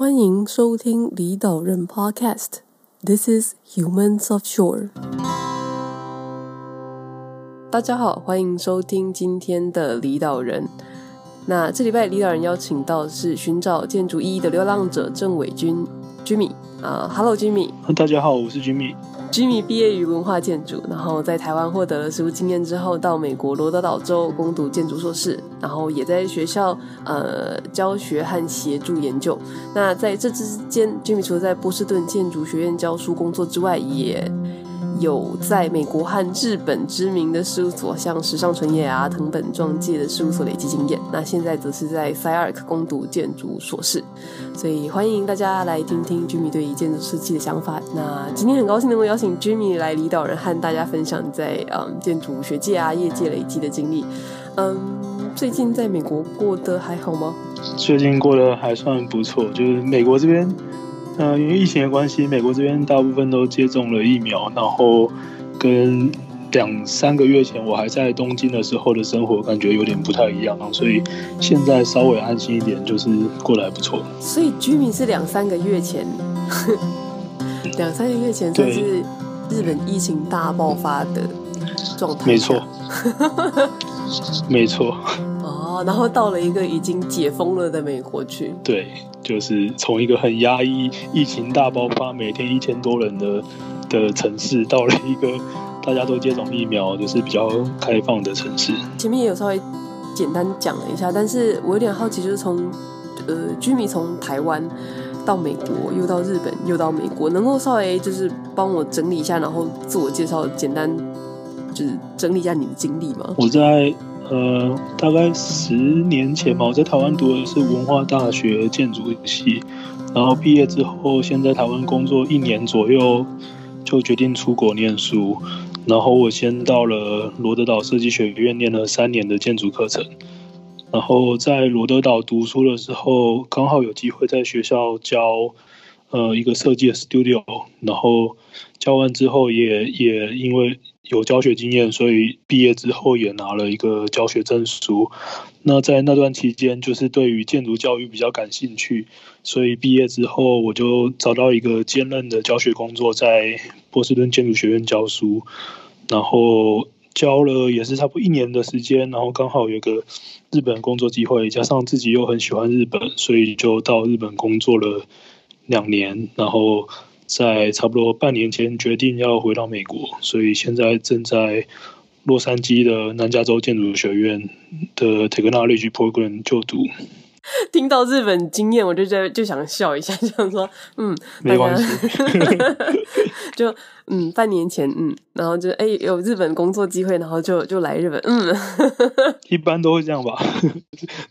欢迎收听李岛人 Podcast。This is Humans of Shore。大家好，欢迎收听今天的李岛人。那这礼拜李导人邀请到的是寻找建筑意义的流浪者郑伟军 Jimmy 啊，Hello Jimmy。大家好，我是 Jimmy。Jimmy 毕业于文化建筑，然后在台湾获得了实务经验之后，到美国罗德岛州攻读建筑硕士，然后也在学校呃教学和协助研究。那在这之间，Jimmy 除了在波士顿建筑学院教书工作之外，也有在美国和日本知名的事务所，像时尚纯也啊、藤本壮介的事务所累积经验。那现在则是在 SciArc 攻读建筑硕士，所以欢迎大家来听听 Jimmy 对于建筑设计的想法。那今天很高兴能够邀请 Jimmy 来离岛人，和大家分享在嗯建筑学界啊、业界累积的经历。嗯，最近在美国过得还好吗？最近过得还算不错，就是美国这边。嗯、呃，因为疫情的关系，美国这边大部分都接种了疫苗，然后跟两三个月前我还在东京的时候的生活感觉有点不太一样，所以现在稍微安心一点，就是过得还不错。所以居民是两三个月前，两三个月前算是日本疫情大爆发的状态。没错，没错。哦，然后到了一个已经解封了的美国去。对。就是从一个很压抑、疫情大爆发、每天一千多人的的城市，到了一个 大家都接种疫苗，就是比较开放的城市。前面也有稍微简单讲了一下，但是我有点好奇，就是从呃居民从台湾到美国，又到日本，又到美国，能够稍微就是帮我整理一下，然后自我介绍，简单就是整理一下你的经历吗？我在。呃，大概十年前吧，我在台湾读的是文化大学建筑系，然后毕业之后，先在台湾工作一年左右，就决定出国念书。然后我先到了罗德岛设计学院念了三年的建筑课程，然后在罗德岛读书的时候，刚好有机会在学校教呃一个设计的 studio，然后教完之后也也因为。有教学经验，所以毕业之后也拿了一个教学证书。那在那段期间，就是对于建筑教育比较感兴趣，所以毕业之后我就找到一个兼任的教学工作，在波士顿建筑学院教书。然后教了也是差不多一年的时间，然后刚好有个日本工作机会，加上自己又很喜欢日本，所以就到日本工作了两年，然后。在差不多半年前决定要回到美国，所以现在正在洛杉矶的南加州建筑学院的 Technology Program 就读。听到日本经验，我就在就想笑一下，想说，嗯，没关系，就嗯，半年前，嗯，然后就哎、欸、有日本工作机会，然后就就来日本，嗯，一般都会这样吧，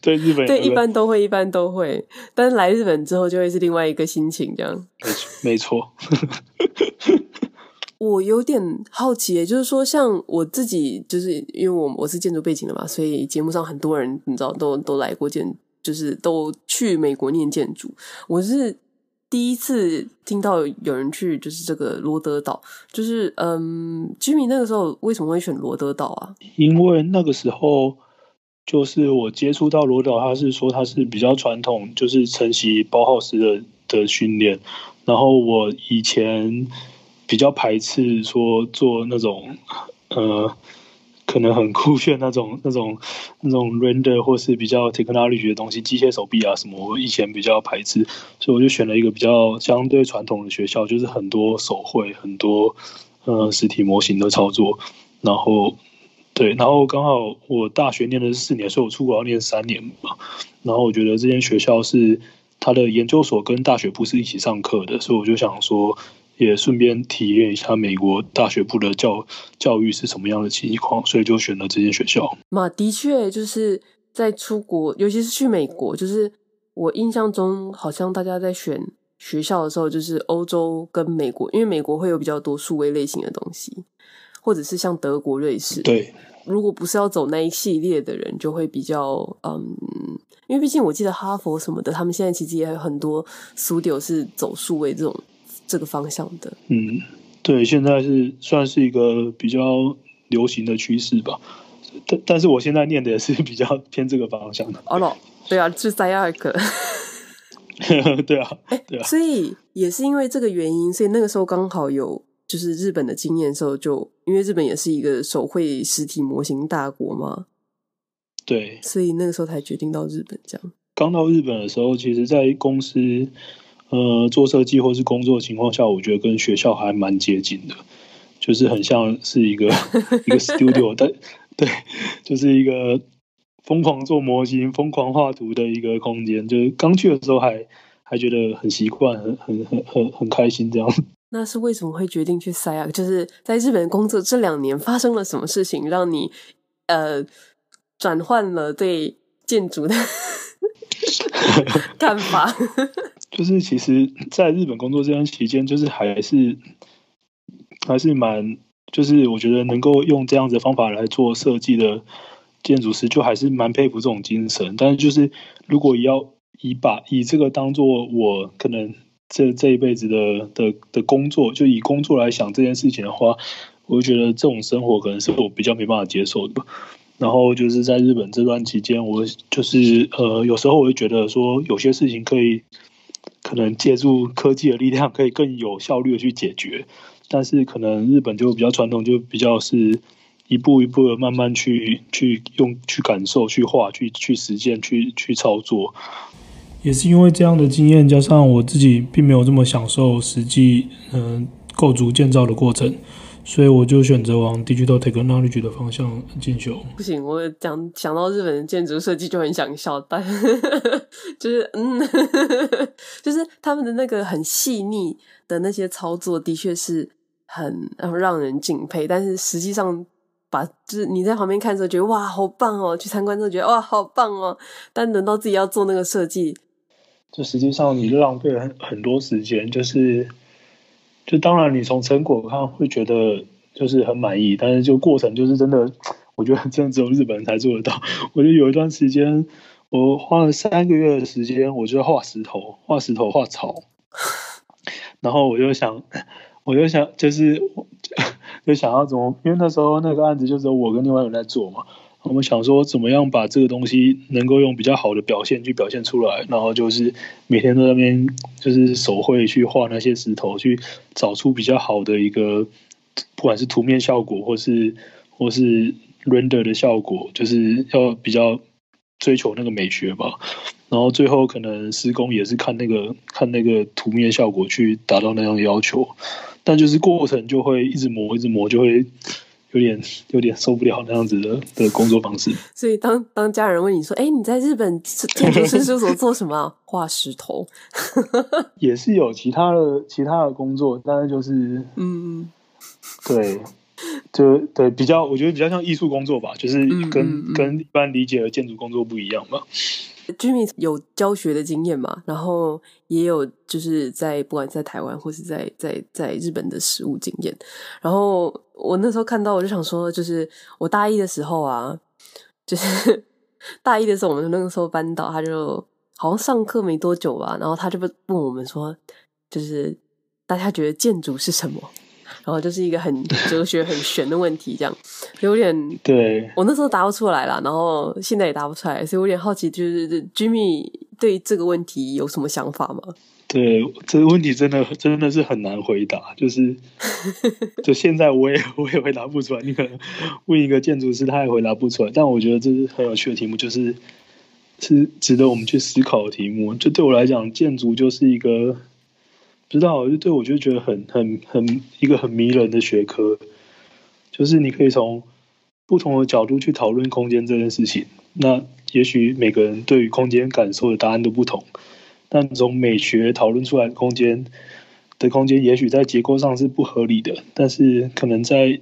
对日本，对，一般都会，一般都会，但是来日本之后就会是另外一个心情，这样，没错，我有点好奇，也就是说，像我自己，就是因为我我是建筑背景的嘛，所以节目上很多人你知道都都来过建。就是都去美国念建筑，我是第一次听到有人去，就是这个罗德岛。就是嗯，Jimmy 那个时候为什么会选罗德岛啊？因为那个时候就是我接触到罗德岛，他是说他是比较传统，就是承袭包浩斯的的训练。然后我以前比较排斥说做那种呃。可能很酷炫那种、那种、那种 render 或是比较 technology 的东西，机械手臂啊什么，我以前比较排斥，所以我就选了一个比较相对传统的学校，就是很多手绘、很多呃实体模型的操作。然后对，然后刚好我大学念的是四年，所以我出国要念三年嘛。然后我觉得这间学校是他的研究所跟大学不是一起上课的，所以我就想说。也顺便体验一下美国大学部的教教育是什么样的情况，所以就选了这间学校。嘛，的确就是在出国，尤其是去美国，就是我印象中好像大家在选学校的时候，就是欧洲跟美国，因为美国会有比较多数位类型的东西，或者是像德国、瑞士。对，如果不是要走那一系列的人，就会比较嗯，因为毕竟我记得哈佛什么的，他们现在其实也有很多 studio 是走数位这种。这个方向的，嗯，对，现在是算是一个比较流行的趋势吧。但但是我现在念的也是比较偏这个方向的。哦，对啊，是 SciArc。对啊，对啊，所以也是因为这个原因，所以那个时候刚好有就是日本的经验的时候就，就因为日本也是一个手绘实体模型大国嘛，对，所以那个时候才决定到日本这样。刚到日本的时候，其实，在公司呃做设计或是工作的情况下，我觉得跟学校还蛮接近的，就是很像是一个 一个 studio，但对，就是一个。疯狂做模型、疯狂画图的一个空间，就是刚去的时候还还觉得很习惯、很很很很很开心这样。那是为什么会决定去 SCI-Arc？就是在日本工作这两年发生了什么事情，让你呃转换了对建筑的 看法？就是其实在日本工作这段期间，就是还是还是蛮，就是我觉得能够用这样子的方法来做设计的。建筑师就还是蛮佩服这种精神，但是就是如果要以把以这个当做我可能这这一辈子的的的工作，就以工作来想这件事情的话，我就觉得这种生活可能是我比较没办法接受的。然后就是在日本这段期间，我就是呃有时候我会觉得说有些事情可以可能借助科技的力量，可以更有效率的去解决，但是可能日本就比较传统，就比较是。一步一步的慢慢去去用去感受去画去去实践去去操作，也是因为这样的经验，加上我自己并没有这么享受实际嗯构筑建造的过程，所以我就选择往 Digital Technology 的方向进修。不行，我讲想到日本的建筑设计就很想笑，但 就是嗯，就是他们的那个很细腻的那些操作，的确是很让人敬佩，但是实际上。把就是你在旁边看的时候觉得哇好棒哦，去参观之后觉得哇好棒哦，但轮到自己要做那个设计，就实际上你浪费了很很多时间，就是就当然你从成果看会觉得就是很满意，但是就过程就是真的，我觉得真的只有日本人才做得到。我就有一段时间，我花了三个月的时间，我就画石头，画石头，画草，然后我就想，我就想就是。就想要怎么，因为那时候那个案子就只有我跟另外一个人在做嘛，我们想说怎么样把这个东西能够用比较好的表现去表现出来，然后就是每天都在那边就是手绘去画那些石头，去找出比较好的一个，不管是图面效果或是或是 render 的效果，就是要比较追求那个美学吧。然后最后可能施工也是看那个看那个图面效果去达到那样的要求。但就是过程就会一直磨，一直磨，就会有点有点受不了那样子的的工作方式。所以当当家人问你说：“哎，你在日本建筑师事务所做什么？画石头？” 也是有其他的其他的工作，但是就是嗯，对，就对比较，我觉得比较像艺术工作吧，就是跟嗯嗯嗯跟一般理解的建筑工作不一样吧。Jimmy 有教学的经验嘛？然后也有就是在不管在台湾或是在在在日本的实务经验。然后我那时候看到，我就想说，就是我大一的时候啊，就是 大一的时候，我们那个时候班导他就好像上课没多久吧，然后他就问我们说，就是大家觉得建筑是什么？然后就是一个很哲学、很玄的问题，这样有点 对。我那时候答不出来了，然后现在也答不出来，所以我有点好奇，就是 Jimmy 对这个问题有什么想法吗？对，这个问题真的真的是很难回答，就是 就现在我也我也回答不出来。你可能问一个建筑师，他也回答不出来。但我觉得这是很有趣的题目，就是是值得我们去思考的题目。就对我来讲，建筑就是一个。不知道，就对我就觉得很很很一个很迷人的学科，就是你可以从不同的角度去讨论空间这件事情。那也许每个人对于空间感受的答案都不同，但从美学讨论出来的空间的空间，也许在结构上是不合理的，但是可能在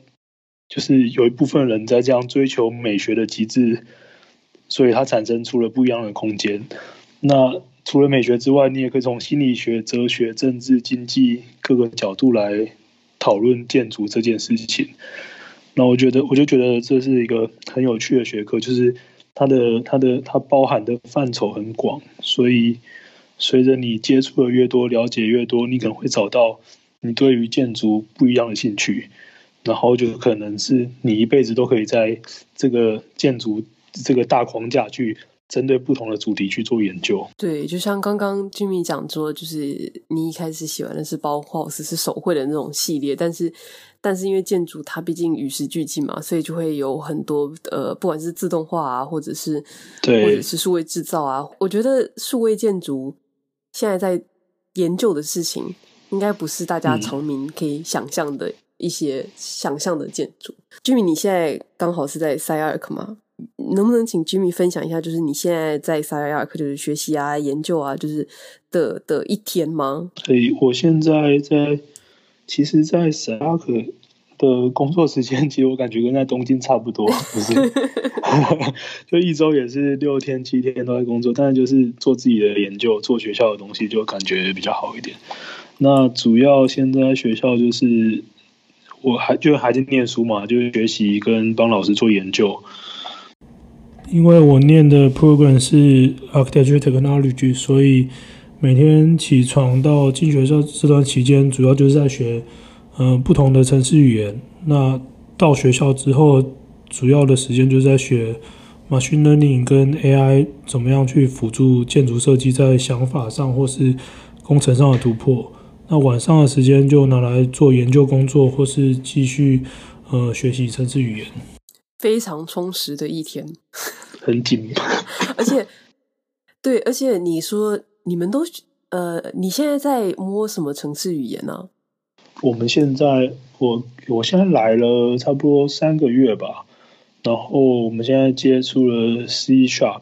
就是有一部分人在这样追求美学的极致，所以它产生出了不一样的空间。那除了美学之外，你也可以从心理学、哲学、政治、经济各个角度来讨论建筑这件事情。那我觉得，我就觉得这是一个很有趣的学科，就是它的、它的、它包含的范畴很广。所以，随着你接触的越多，了解越多，你可能会找到你对于建筑不一样的兴趣，然后就可能是你一辈子都可以在这个建筑这个大框架去针对不同的主题去做研究。对，就像刚刚 Jimmy 讲说，就是你一开始喜欢的是包括是手绘的那种系列，但是但是因为建筑它毕竟与时俱进嘛，所以就会有很多呃，不管是自动化啊，或者是对，或者是数位制造啊，我觉得数位建筑现在在研究的事情，应该不是大家常民可以想象的一些想象的建筑。嗯、Jimmy，你现在刚好是在 SCI-Arc 吗？能不能请 Jimmy 分享一下，就是你现在在 SCI-Arc 就是学习啊、研究啊，就是的的一天吗？所以我现在在，其实，在 SCI-Arc 的工作时间，其实我感觉跟在东京差不多，不是？就一周也是六天、七天都在工作，但是就是做自己的研究，做学校的东西，就感觉比较好一点。那主要现在学校就是，我还就还在念书嘛，就是学习跟帮老师做研究。因为我念的 program 是 architecture technology，所以每天起床到进学校这段期间，主要就是在学嗯、呃、不同的城市语言。那到学校之后，主要的时间就是在学 machine learning 跟 AI 怎么样去辅助建筑设计在想法上或是工程上的突破。那晚上的时间就拿来做研究工作，或是继续呃学习城市语言。非常充实的一天，很紧，而且，对，而且你说你们都呃，你现在在摸什么城市语言呢？啊？我们现在，我我现在来了差不多三个月吧，然后我们现在接触了 C Sharp，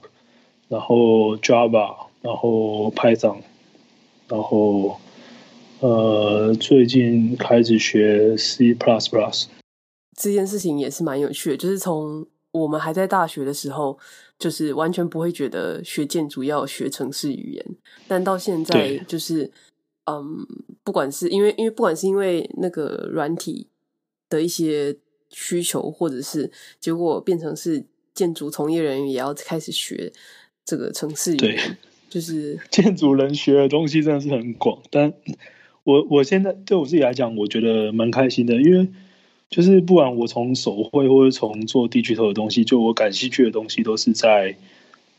然后 Java，然后 Python，然后呃，最近开始学 C Plus Plus。这件事情也是蛮有趣的，就是从我们还在大学的时候，就是完全不会觉得学建筑要学城市语言，但到现在就是，嗯，不管是因为因为不管是因为那个软体的一些需求，或者是结果变成是建筑从业人员也要开始学这个城市语言，对就是 建筑人学的东西真的是很广，但我我现在对我自己来讲，我觉得蛮开心的，因为。就是不管我从手绘或者从做地区头的东西，就我感兴趣的东西，都是在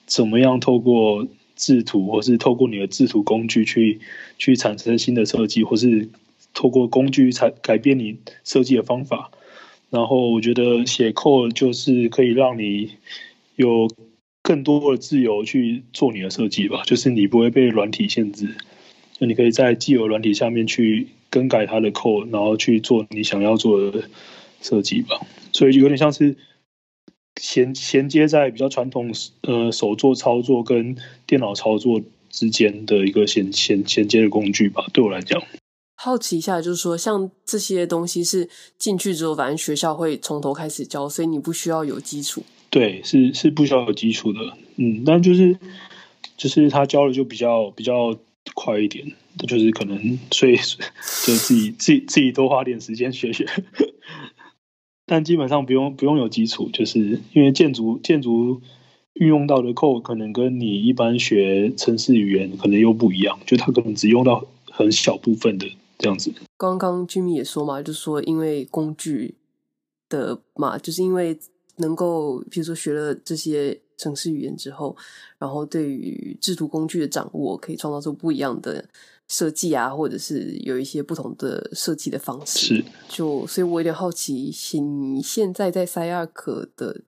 怎么样透过制图，或是透过你的制图工具去去产生新的设计，或是透过工具才改变你设计的方法。然后我觉得写 code 就是可以让你有更多的自由去做你的设计吧，就是你不会被软体限制，那你可以在既有软体下面去。更改它的 code，然后去做你想要做的设计吧。所以有点像是衔衔接在比较传统呃手作操作跟电脑操作之间的一个衔衔衔接的工具吧。对我来讲，好奇一下，就是说像这些东西是进去之后，反正学校会从头开始教，所以你不需要有基础。对，是是不需要有基础的。嗯，但就是就是他教的就比较比较快一点。就是可能，所以就自己自己自己多花点时间学学，但基本上不用不用有基础，就是因为建筑建筑运用到的 code 可能跟你一般学城市语言可能又不一样，就它可能只用到很小部分的这样子。刚刚 Jimmy 也说嘛，就是说因为工具的嘛，就是因为能够，比如说学了这些城市语言之后，然后对于制图工具的掌握，可以创造出不一样的。设计啊，或者是有一些不同的设计的方式，是就所以，我有点好奇，你现在在 SCI-Arc 的，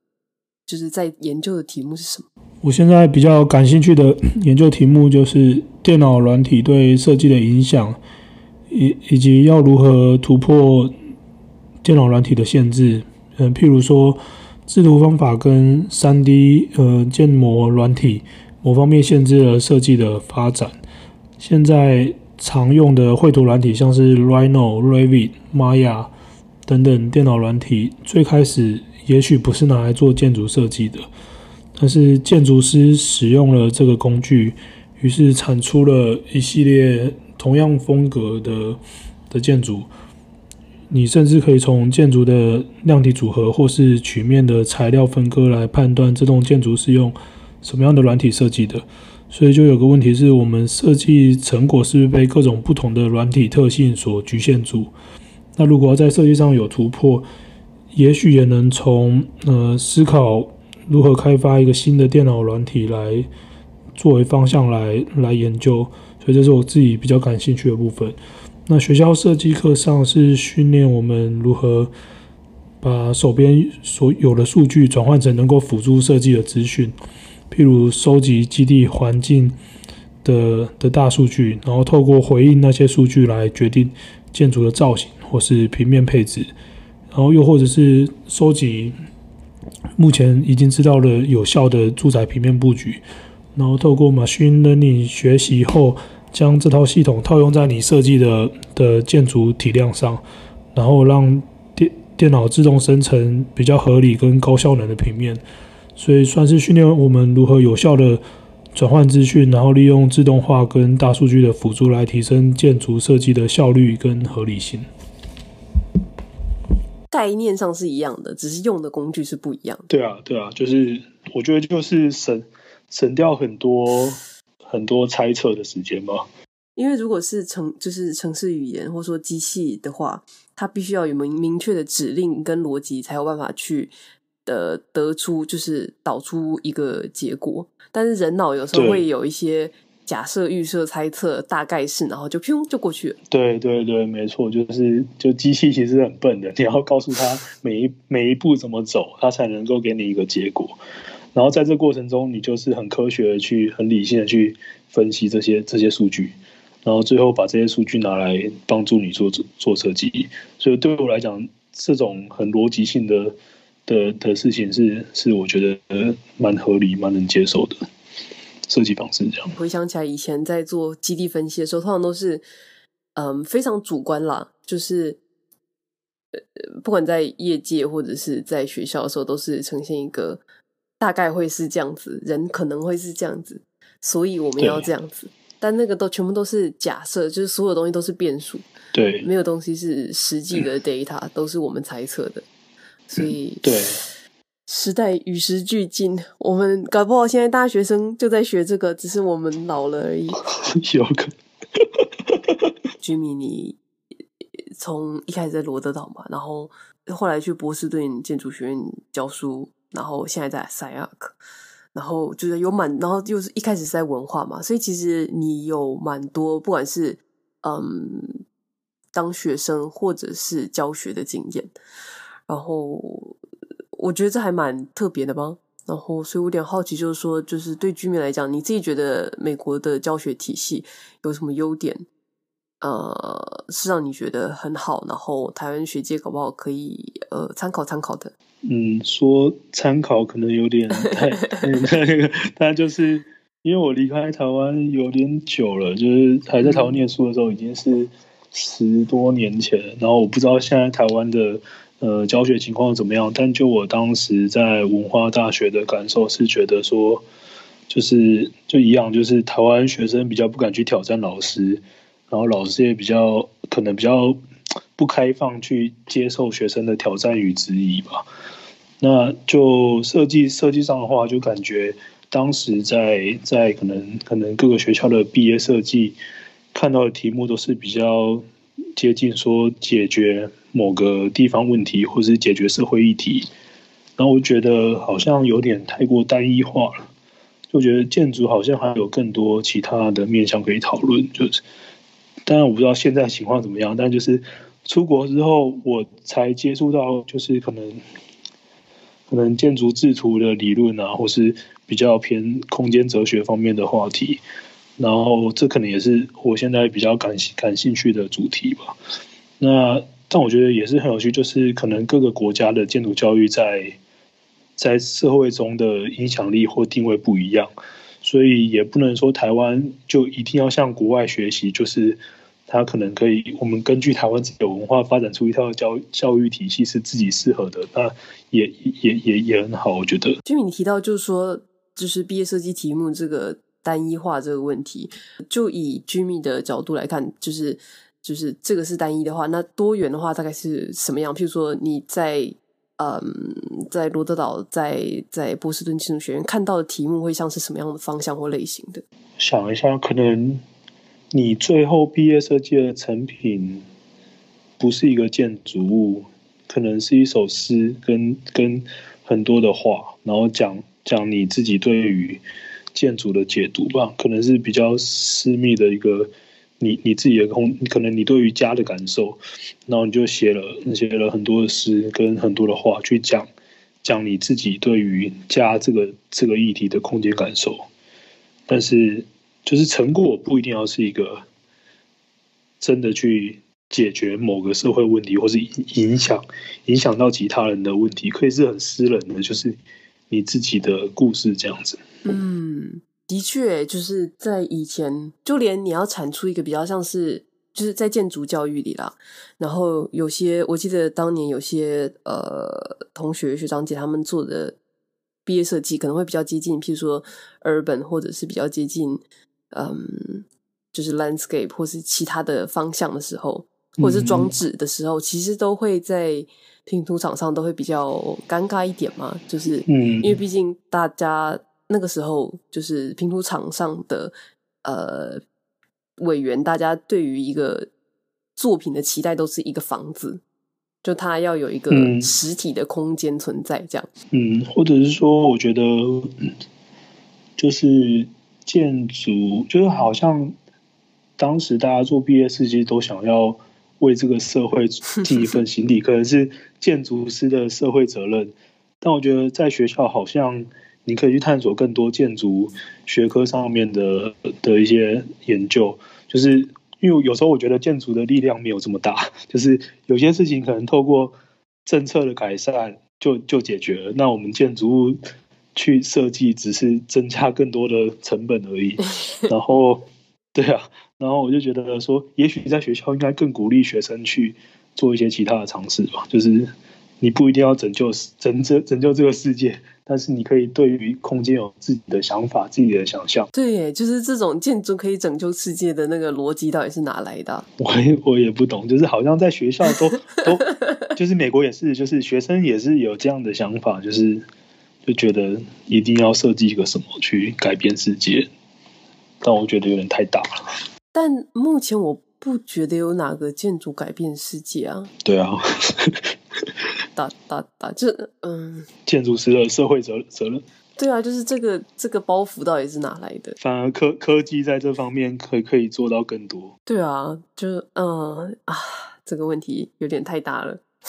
就是在研究的题目是什么？我现在比较感兴趣的 研究题目就是电脑软体对设计的影响，以以及要如何突破电脑软体的限制。嗯、呃，譬如说制图方法跟三 D 呃建模软体某方面限制了设计的发展。现在常用的绘图软体，像是 Rhino、Revit、Maya 等等电脑软体，最开始也许不是拿来做建筑设计的，但是建筑师使用了这个工具，于是产出了一系列同样风格的的建筑。你甚至可以从建筑的量体组合或是曲面的材料分割来判断这栋建筑是用什么样的软体设计的。所以就有个问题是我们设计成果是不是被各种不同的软体特性所局限住？那如果要在设计上有突破，也许也能从呃思考如何开发一个新的电脑软体来作为方向来来研究，所以这是我自己比较感兴趣的部分。那学校设计课上是训练我们如何把手边所有的数据转换成能够辅助设计的资讯，譬如收集基地环境的的大数据，然后透过回应那些数据来决定建筑的造型或是平面配置，然后又或者是收集目前已经知道的有效的住宅平面布局，然后透过 machine learning 学习后。将这套系统套用在你设计的的建筑体量上，然后让电电脑自动生成比较合理跟高效能的平面，所以算是训练我们如何有效的转换资讯，然后利用自动化跟大数据的辅助来提升建筑设计的效率跟合理性。概念上是一样的，只是用的工具是不一样的。对啊，对啊，就是我觉得就是省省掉很多。很多猜测的时间吧？因为如果是城就是城市语言或者说机器的话，它必须要有明明确的指令跟逻辑，才有办法去的得出就是导出一个结果。但是人脑有时候会有一些假设、预设、猜测，大概是，然后就砰就过去了。对对对，没错，就是就机器其实很笨的，你要告诉他 每一每一步怎么走，它才能够给你一个结果。然后在这过程中，你就是很科学的去、很理性的去分析这些这些数据，然后最后把这些数据拿来帮助你做做设计。所以对我来讲，这种很逻辑性的的的事情是是我觉得蛮合理、蛮能接受的设计方式。这样回想起来，以前在做基地分析的时候，通常都是嗯非常主观啦，就是呃不管在业界或者是在学校的时候，都是呈现一个。大概会是这样子，人可能会是这样子，所以我们要这样子。但那个都全部都是假设，就是所有东西都是变数，对，没有东西是实际的 data，嗯，都是我们猜测的。所以，对，时代与时俱进，我们搞不好现在大学生就在学这个，只是我们老了而已。有可能。Jimmy，你从一开始在罗德岛嘛，然后后来去波士顿建筑学院教书。然后现在在 SCI-Arc，然后就是有蛮，然后又是一开始是在文化嘛，所以其实你有蛮多，不管是嗯当学生或者是教学的经验，然后我觉得这还蛮特别的吧。然后所以我有点好奇，就是说，就是对居民来讲，你自己觉得美国的教学体系有什么优点？呃，是让你觉得很好，然后台湾学界搞不好可以呃参考参考的。嗯，说参考可能有点太 那个，但就是因为我离开台湾有点久了，就是还在台湾念书的时候已经是十多年前，然后我不知道现在台湾的呃教学情况怎么样，但就我当时在文化大学的感受是觉得说，就是就一样，就是台湾学生比较不敢去挑战老师。然后老师也比较可能比较不开放去接受学生的挑战与质疑吧。那就设计设计上的话，就感觉当时在在可能可能各个学校的毕业设计看到的题目都是比较接近说解决某个地方问题，或是解决社会议题。然后我觉得好像有点太过单一化了，就觉得建筑好像还有更多其他的面向可以讨论，就是。当然我不知道现在情况怎么样，但就是出国之后，我才接触到就是可能可能建筑制图的理论啊，或是比较偏空间哲学方面的话题。然后这可能也是我现在比较感兴感兴趣的主题吧。那但我觉得也是很有趣，就是可能各个国家的建筑教育在在社会中的影响力或定位不一样，所以也不能说台湾就一定要向国外学习，就是。他可能可以，我们根据台湾自己的文化发展出一套教教育体系是自己适合的，那也也也也很好，我觉得。Jimmy，你提到就是说，就是毕业设计题目这个单一化这个问题，就以 Jimmy 的角度来看，就是就是这个是单一的话，那多元的话大概是什么样？譬如说你在嗯在罗德岛，在在波士顿建筑学院看到的题目会像是什么样的方向或类型的？想一下，可能。你最后毕业设计的成品，不是一个建筑物，可能是一首诗跟跟很多的话，然后讲讲你自己对于建筑的解读吧，可能是比较私密的一个你你自己的空，可能你对于家的感受，然后你就写了写了很多的诗跟很多的话去讲讲你自己对于家这个这个议题的空间感受，但是就是成果不一定要是一个真的去。解决某个社会问题，或是影响影响到其他人的问题，可以是很私人的，就是你自己的故事这样子。嗯，的确，就是在以前，就连你要产出一个比较像是，就是在建筑教育里啦，然后有些我记得当年有些呃同学学长姐他们做的毕业设计可能会比较接近，譬如说 urban，或者是比较接近嗯，就是 landscape 或是其他的方向的时候。或者是装置的时候，其实都会在拼图场上都会比较尴尬一点嘛，就是因为毕竟大家那个时候就是拼图场上的呃委员，大家对于一个作品的期待都是一个房子，就它要有一个实体的空间存在，这样。嗯，或者是说，我觉得就是建筑，就是好像当时大家做毕业设计都想要。为这个社会 尽一份心力，可能是建筑师的社会责任。但我觉得在学校，好像你可以去探索更多建筑学科上面的的一些研究。就是因为有时候我觉得建筑的力量没有这么大，就是有些事情可能透过政策的改善就就解决了。那我们建筑物去设计，只是增加更多的成本而已。然后，对啊。然后我就觉得说，也许在学校应该更鼓励学生去做一些其他的尝试吧。就是你不一定要拯救拯救拯救这个世界，但是你可以对于空间有自己的想法、自己的想象。对，就是这种建筑可以拯救世界的那个逻辑到底是哪来的？我也我也不懂，就是好像在学校都 都，就是美国也是，就是学生也是有这样的想法，就是就觉得一定要设计一个什么去改变世界，但我觉得有点太大了。但目前我不觉得有哪个建筑改变世界啊。对啊，打打打，这嗯，建筑师的社会责责任。对啊，就是这个这个包袱到底是哪来的？反而科科技在这方面可以可以做到更多。对啊，就嗯啊，这个问题有点太大了。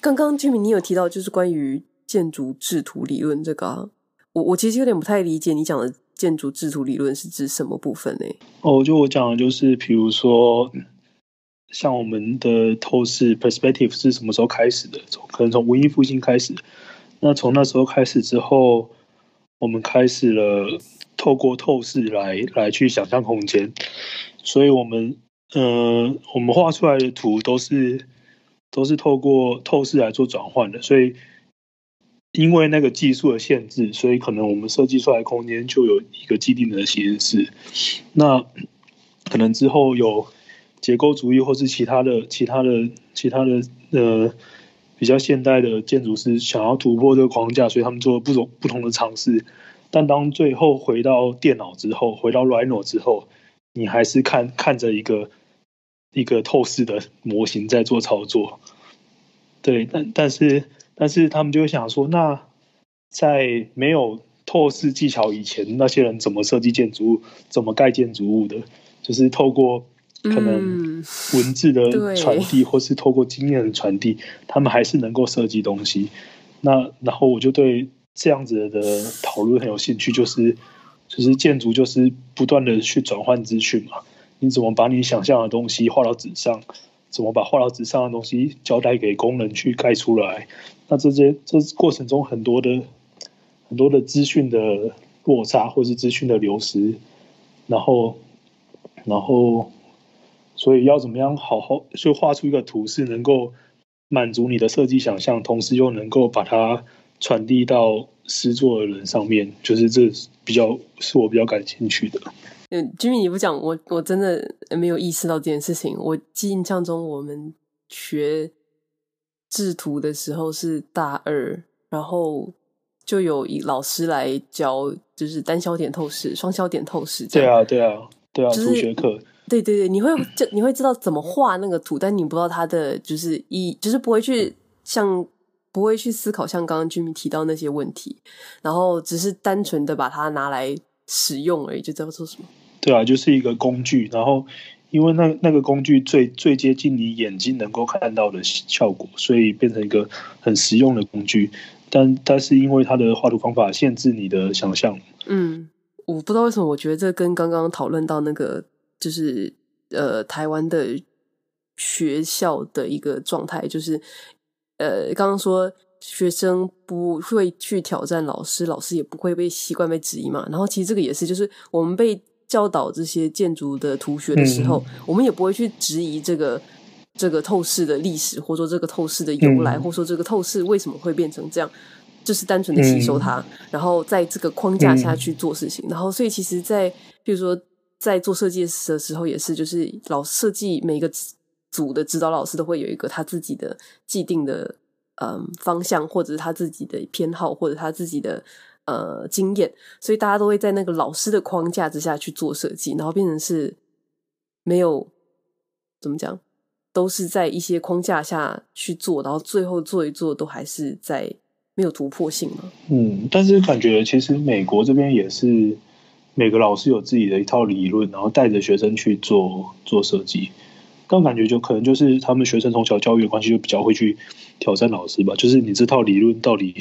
刚刚 Jimmy 你有提到就是关于建筑制图理论这个啊，我我其实有点不太理解你讲的。建筑制图理论是指什么部分呢？哦，就我讲的就是，比如说，像我们的透视 perspective 是什么时候开始的？从可能从文艺复兴开始。那从那时候开始之后，我们开始了透过透视来来去想象空间。所以我们，呃，我们画出来的图都是都是透过透视来做转换的。所以。因为那个技术的限制，所以可能我们设计出来空间就有一个既定的形式。那可能之后有结构主义或是其他的、其他的、其他的呃比较现代的建筑师想要突破这个框架，所以他们做了不同不同的尝试。但当最后回到电脑之后，回到 Rhino 之后，你还是看看着一个一个透视的模型在做操作。对，但但是。但是他们就会想说，那在没有透视技巧以前，那些人怎么设计建筑物，怎么盖建筑物的？就是透过可能文字的传递，或是透过经验的传递，他们还是能够设计东西。那然后我就对这样子的讨论很有兴趣，就是就是建筑就是不断的去转换资讯嘛，你怎么把你想象的东西画到纸上？怎么把画到纸上的东西交代给工人去盖出来？那这些这过程中很多的很多的资讯的落差，或是资讯的流失，然后然后所以要怎么样好好就画出一个图，是能够满足你的设计想象，同时又能够把它传递到施作的人上面，就是这比较是我比较感兴趣的。嗯，Jimmy，你不讲我，我真的没有意识到这件事情。我记印象中，我们学制图的时候是大二，然后就有一老师来教，就是单焦点透视、双焦点透视。对啊，对啊，对啊，图学课。对对对，你会就你会知道怎么画那个图，但你不知道它的就是一，就是不会去像。不会去思考像刚刚 Jimmy 提到那些问题，然后只是单纯的把它拿来使用而已，就叫做什么？对啊，就是一个工具，然后因为那那个工具最最接近你眼睛能够看到的效果，所以变成一个很实用的工具。但但是因为它的画图方法限制你的想象。嗯，我不知道为什么，我觉得这跟刚刚讨论到那个就是呃台湾的学校的一个状态，就是呃刚刚说学生不会去挑战老师，老师也不会被习惯被质疑嘛。然后其实这个也是，就是我们被教导这些建筑的图学的时候，嗯、我们也不会去质疑这个这个透视的历史，或者说这个透视的由来，嗯、或者说这个透视为什么会变成这样。就是单纯的吸收它，嗯、然后在这个框架下去做事情。嗯、然后，所以其实在，在比如说在做设计的时候，也是就是老设计每个组的指导老师都会有一个他自己的既定的嗯方向，或者是他自己的偏好，或者他自己的呃经验。所以大家都会在那个老师的框架之下去做设计，然后变成是没有怎么讲，都是在一些框架下去做，然后最后做一做都还是在。没有突破性嘛？嗯，但是感觉其实美国这边也是每个老师有自己的一套理论，然后带着学生去做做设计。但感觉就可能就是他们学生从小教育的关系，就比较会去挑战老师吧。就是你这套理论到底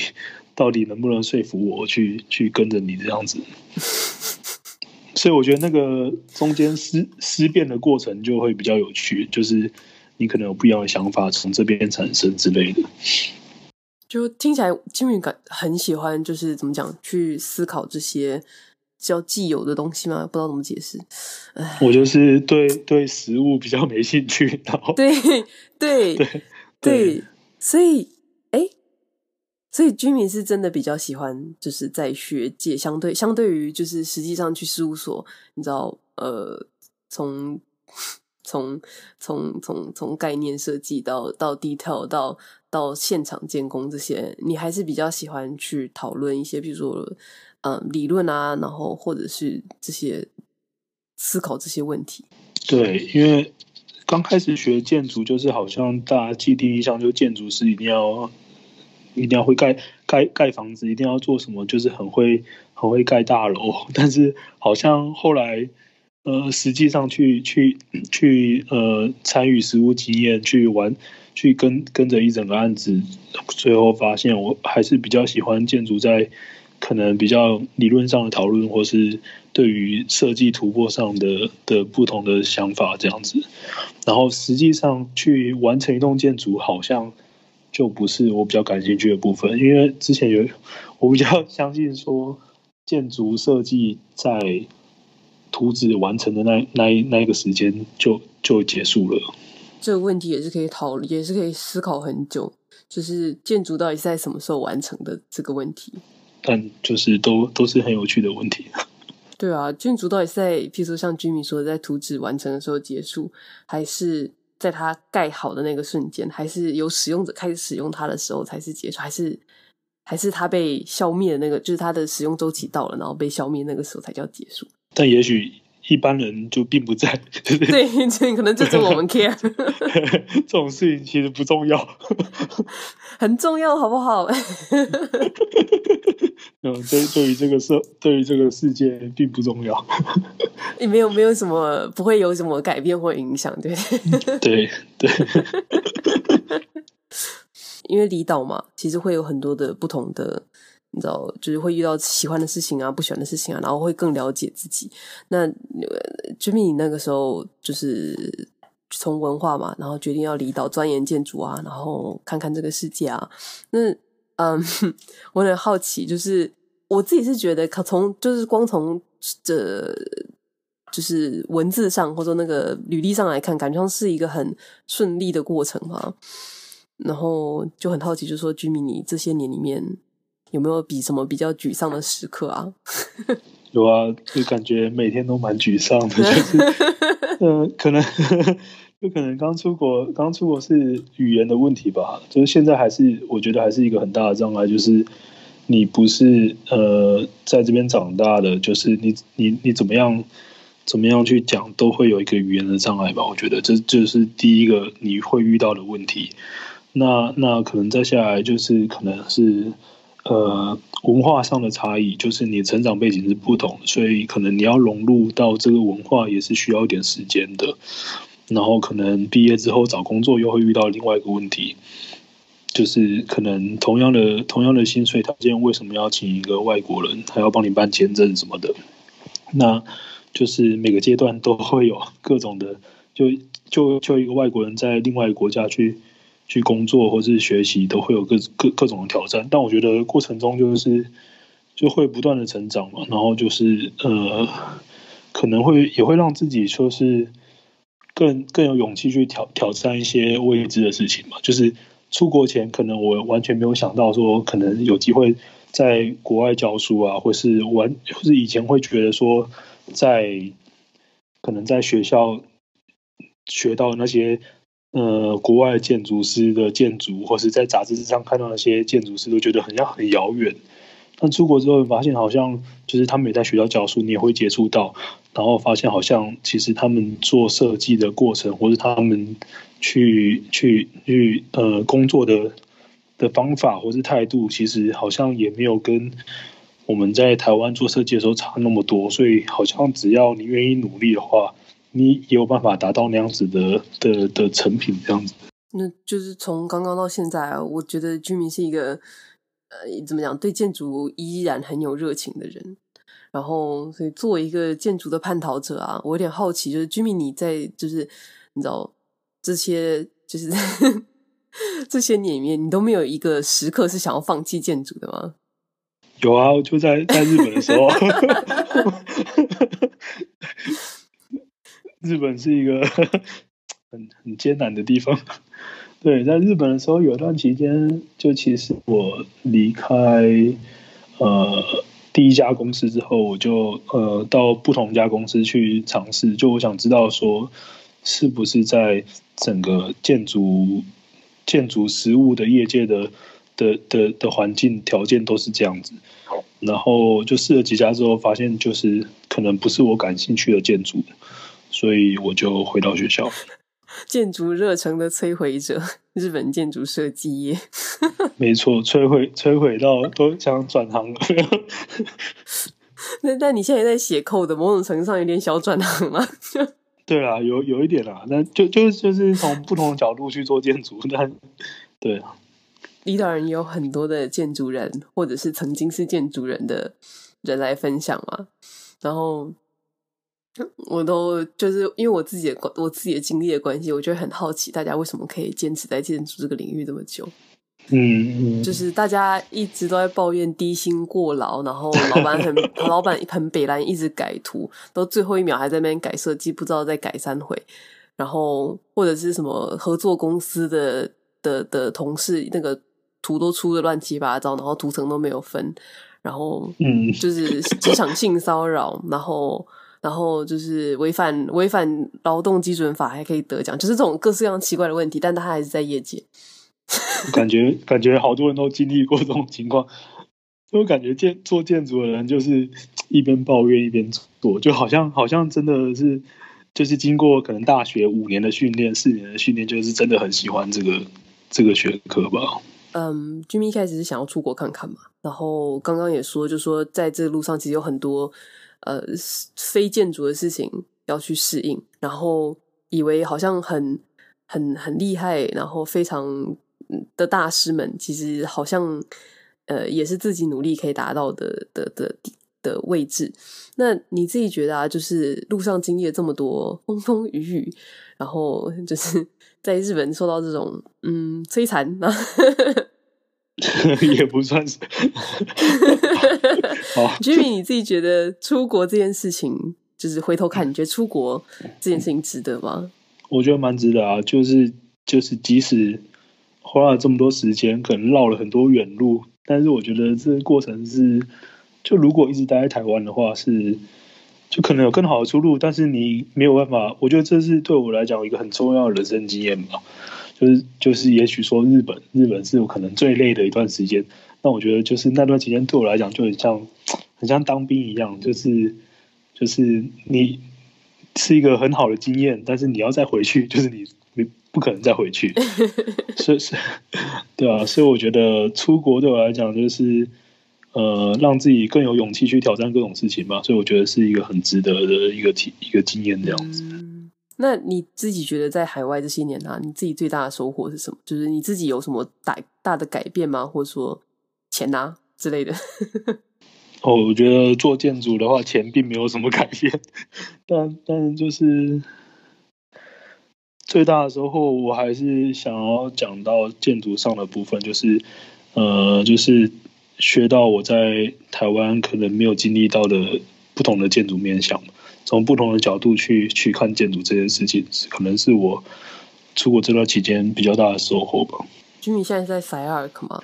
到底能不能说服我去去跟着你这样子？所以我觉得那个中间思思辨的过程就会比较有趣，就是你可能有不一样的想法从这边产生之类的。就听起来，Jimmy 感很喜欢，就是怎么讲，去思考这些叫既有的东西吗？不知道怎么解释。我就是对对食物比较没兴趣，然后对对对对，所以哎，所以 Jimmy 是真的比较喜欢，就是在学界相对相对于就是实际上去事务所，你知道，呃，从。从从从从概念设计到到 detail 到到现场监工这些，你还是比较喜欢去讨论一些，比如说嗯理论啊，然后或者是这些思考这些问题。对，因为刚开始学建筑，就是好像大家既定印象，就建筑师一定要一定要会盖盖盖房子，一定要做什么，就是很会很会盖大楼。但是好像后来。呃，实际上去去去呃参与实物经验，去玩，去跟跟着一整个案子，最后发现我还是比较喜欢建筑在可能比较理论上的讨论，或是对于设计突破上的的不同的想法这样子。然后实际上去完成一栋建筑，好像就不是我比较感兴趣的部分，因为之前有我比较相信说建筑设计在。图纸完成的那那一那一个时间就就结束了。这个问题也是可以讨论，也是可以思考很久。就是建筑到底是在什么时候完成的这个问题。但就是都都是很有趣的问题。对啊，建筑到底是在，譬如说像 Jimmy 说的，在图纸完成的时候结束，还是在它盖好的那个瞬间，还是由使用者开始使用它的时候才是结束，还是还是它被消灭的那个，就是它的使用周期到了，然后被消灭那个时候才叫结束。但也许一般人就并不在，对，这可能就是我们 care。这种事情其实不重要，很重要，好不好？嗯，对，对于这个社，对于这个世界并不重要。也没有，没有什么，不会有什么改变或影响，对，对，对。因为离岛嘛，其实会有很多的不同的。你知道，就是会遇到喜欢的事情啊，不喜欢的事情啊，然后会更了解自己。那 Jimmy，你那个时候就是从文化嘛，然后决定要离岛钻研建筑啊，然后看看这个世界啊。那嗯，我很好奇，就是我自己是觉得，可从就是光从这就是文字上或者那个履历上来看，感觉上是一个很顺利的过程嘛。然后就很好奇，就说 Jimmy，你这些年里面。有没有比什么比较沮丧的时刻啊？有啊，就感觉每天都蛮沮丧的，就是，嗯、呃，可能就可能刚出国，刚出国是语言的问题吧，就是现在还是我觉得还是一个很大的障碍，就是你不是呃在这边长大的，就是你你你怎么样怎么样去讲，都会有一个语言的障碍吧，我觉得这这是第一个你会遇到的问题。那那可能再下来就是可能是呃文化上的差异，就是你成长背景是不同，所以可能你要融入到这个文化也是需要一点时间的。然后可能毕业之后找工作又会遇到另外一个问题，就是可能同样的同样的薪水条件，为什么要请一个外国人，还要帮你办签证什么的？那就是每个阶段都会有各种的，就就就一个外国人在另外一个国家去去工作或是学习，都会有各各各种的挑战。但我觉得过程中就是就会不断的成长嘛，然后就是呃，可能会也会让自己说是。更更有勇气去挑挑战一些未知的事情嘛，就是出国前可能我完全没有想到说可能有机会在国外教书啊，或是完，或是以前会觉得说在可能在学校学到那些呃国外建筑师的建筑，或是在杂志上看到那些建筑师，都觉得很像很遥远。但出国之后发现，好像就是他们也在学校教书，你也会接触到。然后发现，好像其实他们做设计的过程，或是他们去去去呃工作的的方法，或是态度，其实好像也没有跟我们在台湾做设计的时候差那么多。所以，好像只要你愿意努力的话，你也有办法达到那样子的的的成品这样子。那就是从刚刚到现在啊，我觉得 Jimmy 是一个呃怎么讲，对建筑依然很有热情的人。然后，所以作为一个建筑的叛逃者啊，我有点好奇，就是 Jimmy 你在就是你知道这些就是 这些年里面，你都没有一个时刻是想要放弃建筑的吗？有啊，就在在日本的时候，日本是一个 很很艰难的地方。对，在日本的时候，有段期间，就其实我离开呃。第一家公司之后，我就呃到不同家公司去尝试。就我想知道说，是不是在整个建筑建筑实物的业界的的的的环境条件都是这样子。然后就试了几家之后，发现就是可能不是我感兴趣的建筑，所以我就回到学校。建筑热诚的摧毁者，日本建筑设计业。没错，摧毁摧毁到都想转行了。那但你现在也在写 code 的，某种程度上有点小转行吗？对啊，有有一点啦。那就就就是从不同的角度去做建筑，但对啊。领导人也有很多的建筑人，或者是曾经是建筑人的人来分享嘛，然后。我都就是因为我自己的我自己的经历的关系，我觉得很好奇，大家为什么可以坚持在建筑这个领域这么久？嗯，就是大家一直都在抱怨低薪过劳，然后老板很 老板很北兰，一直改图，到最后一秒还在那边改设计，不知道再改三回。然后或者是什么合作公司的的的同事，那个图都出的乱七八糟，然后图层都没有分，然后嗯，就是职场性骚扰，然后。然后就是违反违反劳动基准法还可以得奖，就是这种各式各样奇怪的问题，但他还是在业界。感觉感觉好多人都经历过这种情况，就感觉建做建筑的人就是一边抱怨一边做，就好像好像真的是就是经过可能大学五年的训练、四年的训练，就是真的很喜欢这个这个学科吧。嗯，Jimmy 一开始是想要出国看看嘛，然后刚刚也说，就说在这个路上其实有很多。呃，非建筑的事情要去适应，然后以为好像很很很厉害，然后非常的大师们，其实好像呃也是自己努力可以达到的的的的位置。那你自己觉得啊，就是路上经历了这么多风风雨雨，然后就是 在日本受到这种嗯摧残啊。也不算是。好，Jimmy，你自己觉得出国这件事情，就是回头看，你觉得出国这件事情值得吗？我觉得蛮值得啊，就是就是，即使花了这么多时间，可能绕了很多远路，但是我觉得这个过程是，就如果一直待在台湾的话，是就可能有更好的出路，但是你没有办法。我觉得这是对我来讲一个很重要的人生经验吧。就是就是，也许说日本，日本是我可能最累的一段时间。那我觉得，就是那段期间对我来讲，就很像很像当兵一样，就是就是你是一个很好的经验，但是你要再回去，就是你你不可能再回去，所以是，对啊，所以我觉得出国对我来讲就是呃，让自己更有勇气去挑战各种事情吧，所以我觉得是一个很值得的一个体一个经验这样子。嗯，那你自己觉得在海外这些年啊，你自己最大的收获是什么？就是你自己有什么大大的改变吗？或者说钱啊之类的？哦，我觉得做建筑的话，钱并没有什么改变，但但就是最大的收获，我还是想要讲到建筑上的部分，就是呃，就是学到我在台湾可能没有经历到的不同的建筑面向，从不同的角度去去看建筑这件事情，可能是我出国这段期间比较大的收获吧。居民现在在 SCI-Arc 嘛，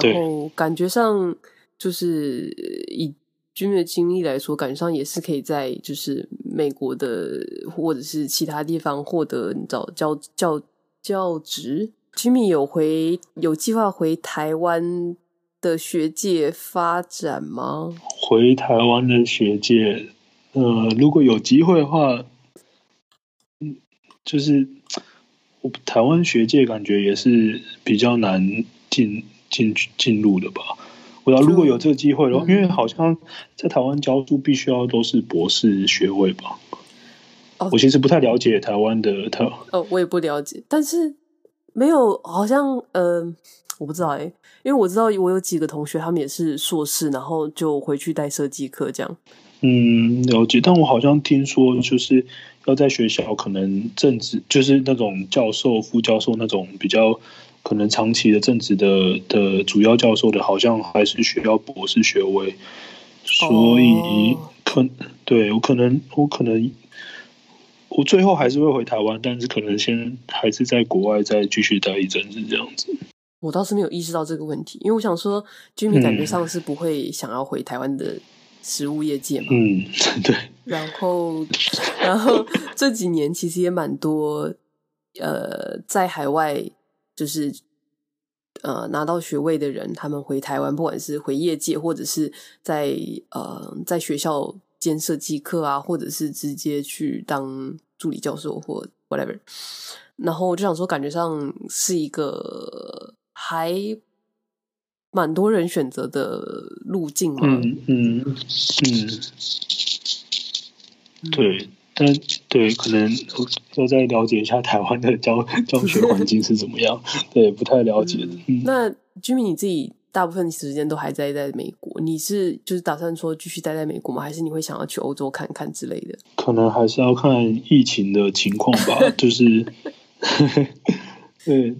然后感觉上。就是以军人的经历来说，感觉上也是可以在就是美国的或者是其他地方获得你知道教教教职。Jimmy 有回有计划回台湾的学界发展吗？回台湾的学界，呃，如果有机会的话，嗯，就是我台湾学界感觉也是比较难进进进入的吧。我要如果有这个机会的话，因为好像在台湾教书必须要都是博士学位吧。哦，我其实不太了解台湾的台。哦，我也不了解，但是没有，好像呃，我不知道哎，因为我知道我有几个同学，他们也是硕士，然后就回去带设计课这样。嗯，了解。但我好像听说，就是要在学校可能政治，就是那种教授、副教授那种比较。可能长期的正职的的主要教授的，好像还是需要博士学位，所以可、oh. 对我可能我可能我最后还是会回台湾，但是可能先还是在国外再继续待一阵子这样子。我倒是没有意识到这个问题，因为我想说，Jimmy 感觉上是不会想要回台湾的食物业界嘛。嗯，对。然后，然后这几年其实也蛮多，呃，在海外。就是呃拿到学位的人，他们回台湾，不管是回业界，或者是在呃在学校兼设计课啊，或者是直接去当助理教授或 whatever。然后我就想说，感觉上是一个还蛮多人选择的路径嘛。嗯嗯嗯，对。但对，可能要再了解一下台湾的教 教学环境是怎么样，对，不太了解。嗯，那 Jimmy 你自己大部分时间都还在在美国，你是就是打算说继续待在美国吗？还是你会想要去欧洲看看之类的？可能还是要看疫情的情况吧。就是，对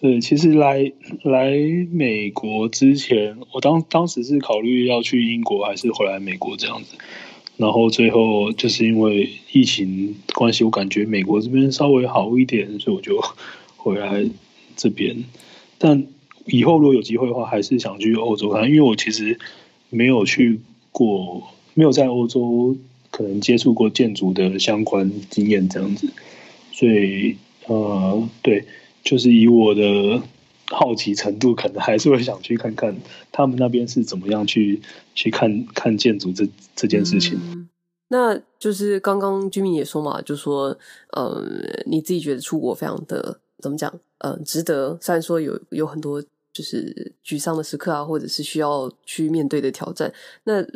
对，其实来来美国之前，我当当时是考虑要去英国，还是回来美国这样子。然后最后就是因为疫情关系，我感觉美国这边稍微好一点，所以我就回来这边。但以后如果有机会的话，还是想去欧洲看，因为我其实没有去过，没有在欧洲可能接触过建筑的相关经验这样子。所以呃，对，就是以我的。好奇程度可能还是会想去看看他们那边是怎么样去去看看建筑这这件事情。那就是刚刚居民也说嘛，就说呃，你自己觉得出国非常的怎么讲？呃，值得。虽然说有有很多就是沮丧的时刻啊，或者是需要去面对的挑战。那呃，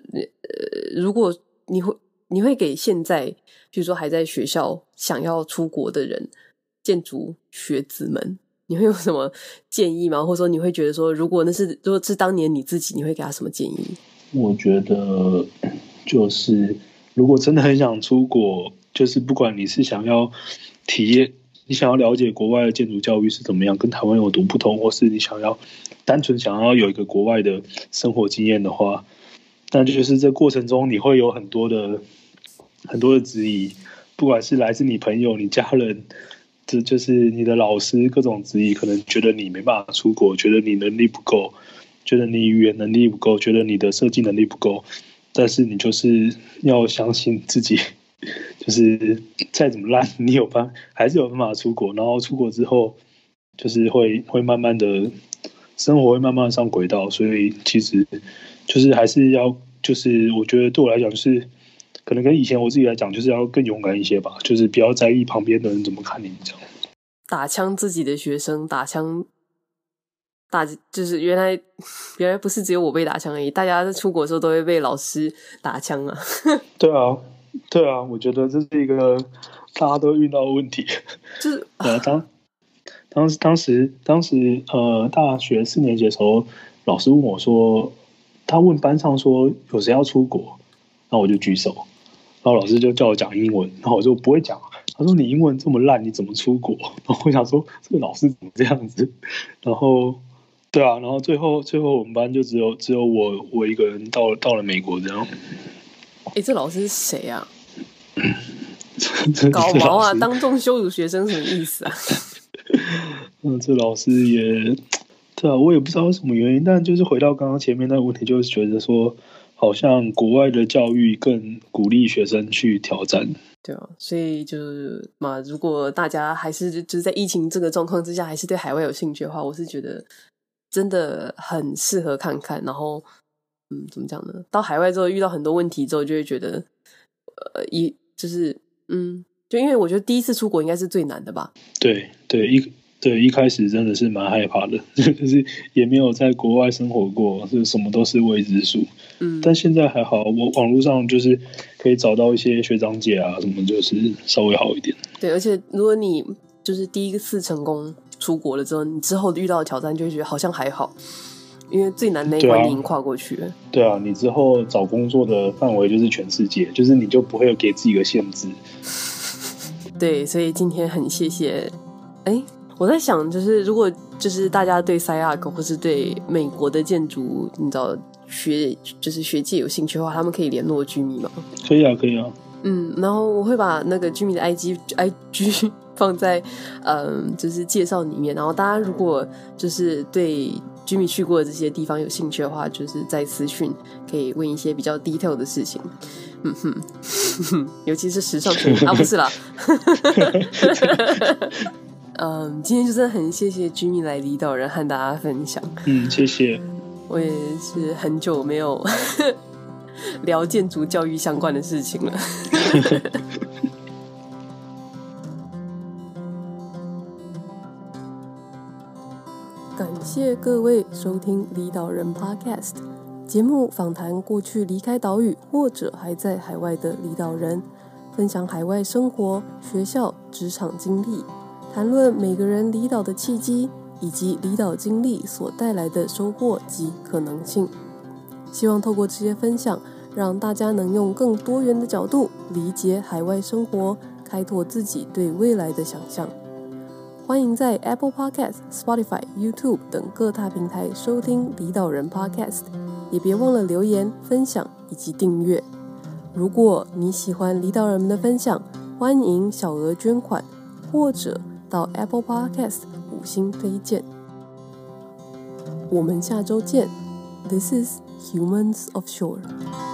如果你会你会给现在比如说还在学校想要出国的人，建筑学子们。你会有什么建议吗？或者说你会觉得说，如果那是如果是当年你自己，你会给他什么建议？我觉得就是，如果真的很想出国，就是不管你是想要体验，你想要了解国外的建筑教育是怎么样，跟台湾有多不同，或是你想要单纯想要有一个国外的生活经验的话，那就是这过程中你会有很多的很多的质疑，不管是来自你朋友、你家人。这就是你的老师各种质疑，可能觉得你没办法出国，觉得你能力不够，觉得你语言能力不够，觉得你的设计能力不够。但是你就是要相信自己，就是再怎么烂，你有办还是有办法出国。然后出国之后，就是会会慢慢的生活会慢慢上轨道。所以其实就是还是要，就是我觉得对我来讲就是。可能跟以前我自己来讲，就是要更勇敢一些吧，就是不要在意旁边的人怎么看你这样。打枪自己的学生，打枪打就是原来 原来不是只有我被打枪而已，大家在出国的时候都会被老师打枪啊。对啊，对啊，我觉得这是一个大家都遇到的问题。就是 呃，当当时当时当时呃，大学四年级的时候，老师问我说，他问班上说有谁要出国，那我就举手，然后老师就叫我讲英文，然后我就不会讲。他说：“你英文这么烂，你怎么出国？” 然后我想说：“这个老师怎么这样子？”然后，对啊，然后最后最后我们班就只有只有我我一个人到到了美国这样。哎，这老师是谁啊？搞毛啊！当众羞辱学生什么意思啊？嗯，这老师也对啊，我也不知道什么原因，但就是回到刚刚前面那个问题，就是觉得说，好像国外的教育更鼓励学生去挑战。对啊，所以就是嘛，如果大家还是就是在疫情这个状况之下，还是对海外有兴趣的话，我是觉得真的很适合看看。然后，嗯，怎么讲呢？到海外之后遇到很多问题之后，就会觉得，呃，一就是，嗯，就因为我觉得第一次出国应该是最难的吧？对对，一。对，一开始真的是蛮害怕的，就是也没有在国外生活过，是什么都是未知数。嗯，但现在还好，我网络上就是可以找到一些学长姐啊，什么就是稍微好一点。对，而且如果你就是第一次成功出国了之后，你之后遇到的挑战就会觉得好像还好，因为最难那一关你已经跨过去了。对啊，对啊，你之后找工作的范围就是全世界，就是你就不会有给自己一个限制。对，所以今天很谢谢，哎。我在想，就是如果就是大家对 SCI-Arc 或是对美国的建筑，你知道学就是学界有兴趣的话，他们可以联络 Jimmy 吗？可以啊，可以啊。嗯，然后我会把那个 Jimmy 的 IG IG 放在嗯，就是介绍里面。然后大家如果就是对 Jimmy 去过的这些地方有兴趣的话，就是在私讯可以问一些比较 detail 的事情。嗯哼，尤其是时尚圈啊，不是啦。嗯，今天就真的很谢谢 Jimmy 来离岛人和大家分享。嗯，谢谢。我也是很久没有 聊建筑教育相关的事情了。感谢各位收听离岛人 Podcast 节目，访谈过去离开岛屿或者还在海外的离岛人，分享海外生活、学校、职场经历。谈论每个人离岛的契机，以及离岛经历所带来的收获及可能性。希望透过这些分享，让大家能用更多元的角度理解海外生活，开拓自己对未来的想象。欢迎在 Apple Podcast、Spotify、YouTube 等各大平台收听离岛人 Podcast，也别忘了留言、分享以及订阅。如果你喜欢离岛人们的分享，欢迎小额捐款或者。到 Apple Podcast 五星推荐，我们下周见。This is Humans of Shore。